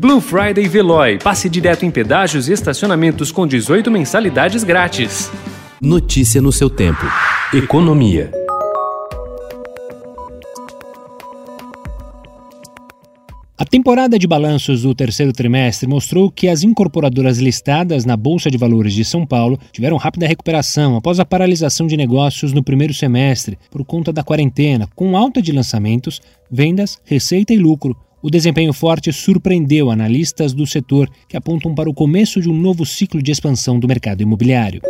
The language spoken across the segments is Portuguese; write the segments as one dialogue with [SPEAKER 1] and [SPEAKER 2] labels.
[SPEAKER 1] Blue Friday Veloy. Passe direto em pedágios e estacionamentos com 18 mensalidades grátis.
[SPEAKER 2] Notícia no seu tempo. Economia.
[SPEAKER 3] A temporada de balanços do terceiro trimestre mostrou que as incorporadoras listadas na Bolsa de Valores de São Paulo tiveram rápida recuperação após a paralisação de negócios no primeiro semestre por conta da quarentena, com alta de lançamentos, vendas, receita e lucro. O desempenho forte surpreendeu analistas do setor, que apontam para o começo de um novo ciclo de expansão do mercado imobiliário.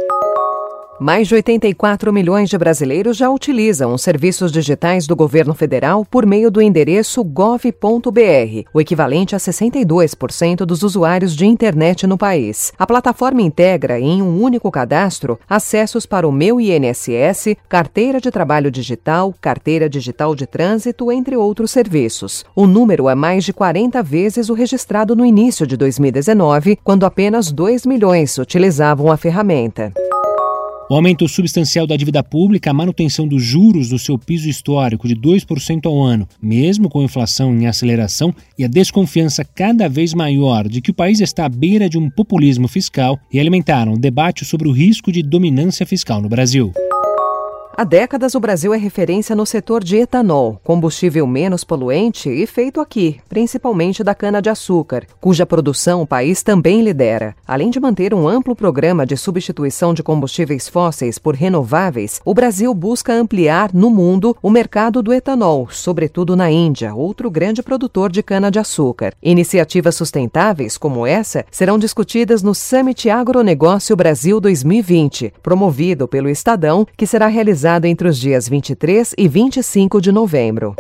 [SPEAKER 4] Mais de 84 milhões de brasileiros já utilizam os serviços digitais do governo federal por meio do endereço gov.br, o equivalente a 62% dos usuários de internet no país. A plataforma integra em um único cadastro acessos para o Meu INSS, carteira de trabalho digital, carteira digital de trânsito, entre outros serviços. O número é mais de 40 vezes o registrado no início de 2019, quando apenas 2 milhões utilizavam a ferramenta.
[SPEAKER 3] O aumento substancial da dívida pública, a manutenção dos juros do seu piso histórico de 2% ao ano, mesmo com inflação em aceleração e a desconfiança cada vez maior de que o país está à beira de um populismo fiscal, e alimentaram o debate sobre o risco de dominância fiscal no Brasil.
[SPEAKER 4] Há décadas, o Brasil é referência no setor de etanol, combustível menos poluente e feito aqui, principalmente da cana-de-açúcar, cuja produção o país também lidera. Além de manter um amplo programa de substituição de combustíveis fósseis por renováveis, o Brasil busca ampliar no mundo o mercado do etanol, sobretudo na Índia, outro grande produtor de cana-de-açúcar. Iniciativas sustentáveis como essa serão discutidas no Summit Agronegócio Brasil 2020, promovido pelo Estadão, que será realizado realizado entre os dias 23 e 25 de novembro.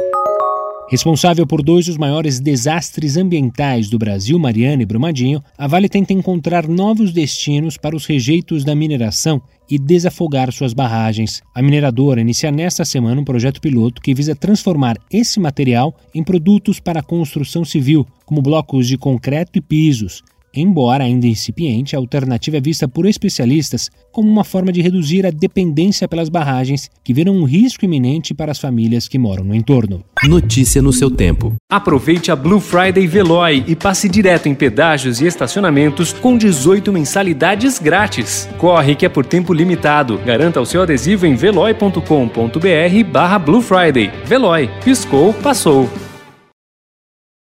[SPEAKER 3] Responsável por dois dos maiores desastres ambientais do Brasil, Mariana e Brumadinho, a Vale tenta encontrar novos destinos para os rejeitos da mineração e desafogar suas barragens. A mineradora inicia nesta semana um projeto piloto que visa transformar esse material em produtos para a construção civil, como blocos de concreto e pisos. Embora ainda incipiente, a alternativa é vista por especialistas como uma forma de reduzir a dependência pelas barragens, que viram um risco iminente para as famílias que moram no entorno.
[SPEAKER 2] Notícia no seu tempo.
[SPEAKER 1] Aproveite a Blue Friday Veloy e passe direto em pedágios e estacionamentos com 18 mensalidades grátis. Corre que é por tempo limitado. Garanta o seu adesivo em veloy.com.br barra Blue Friday. Veloy. Piscou, passou.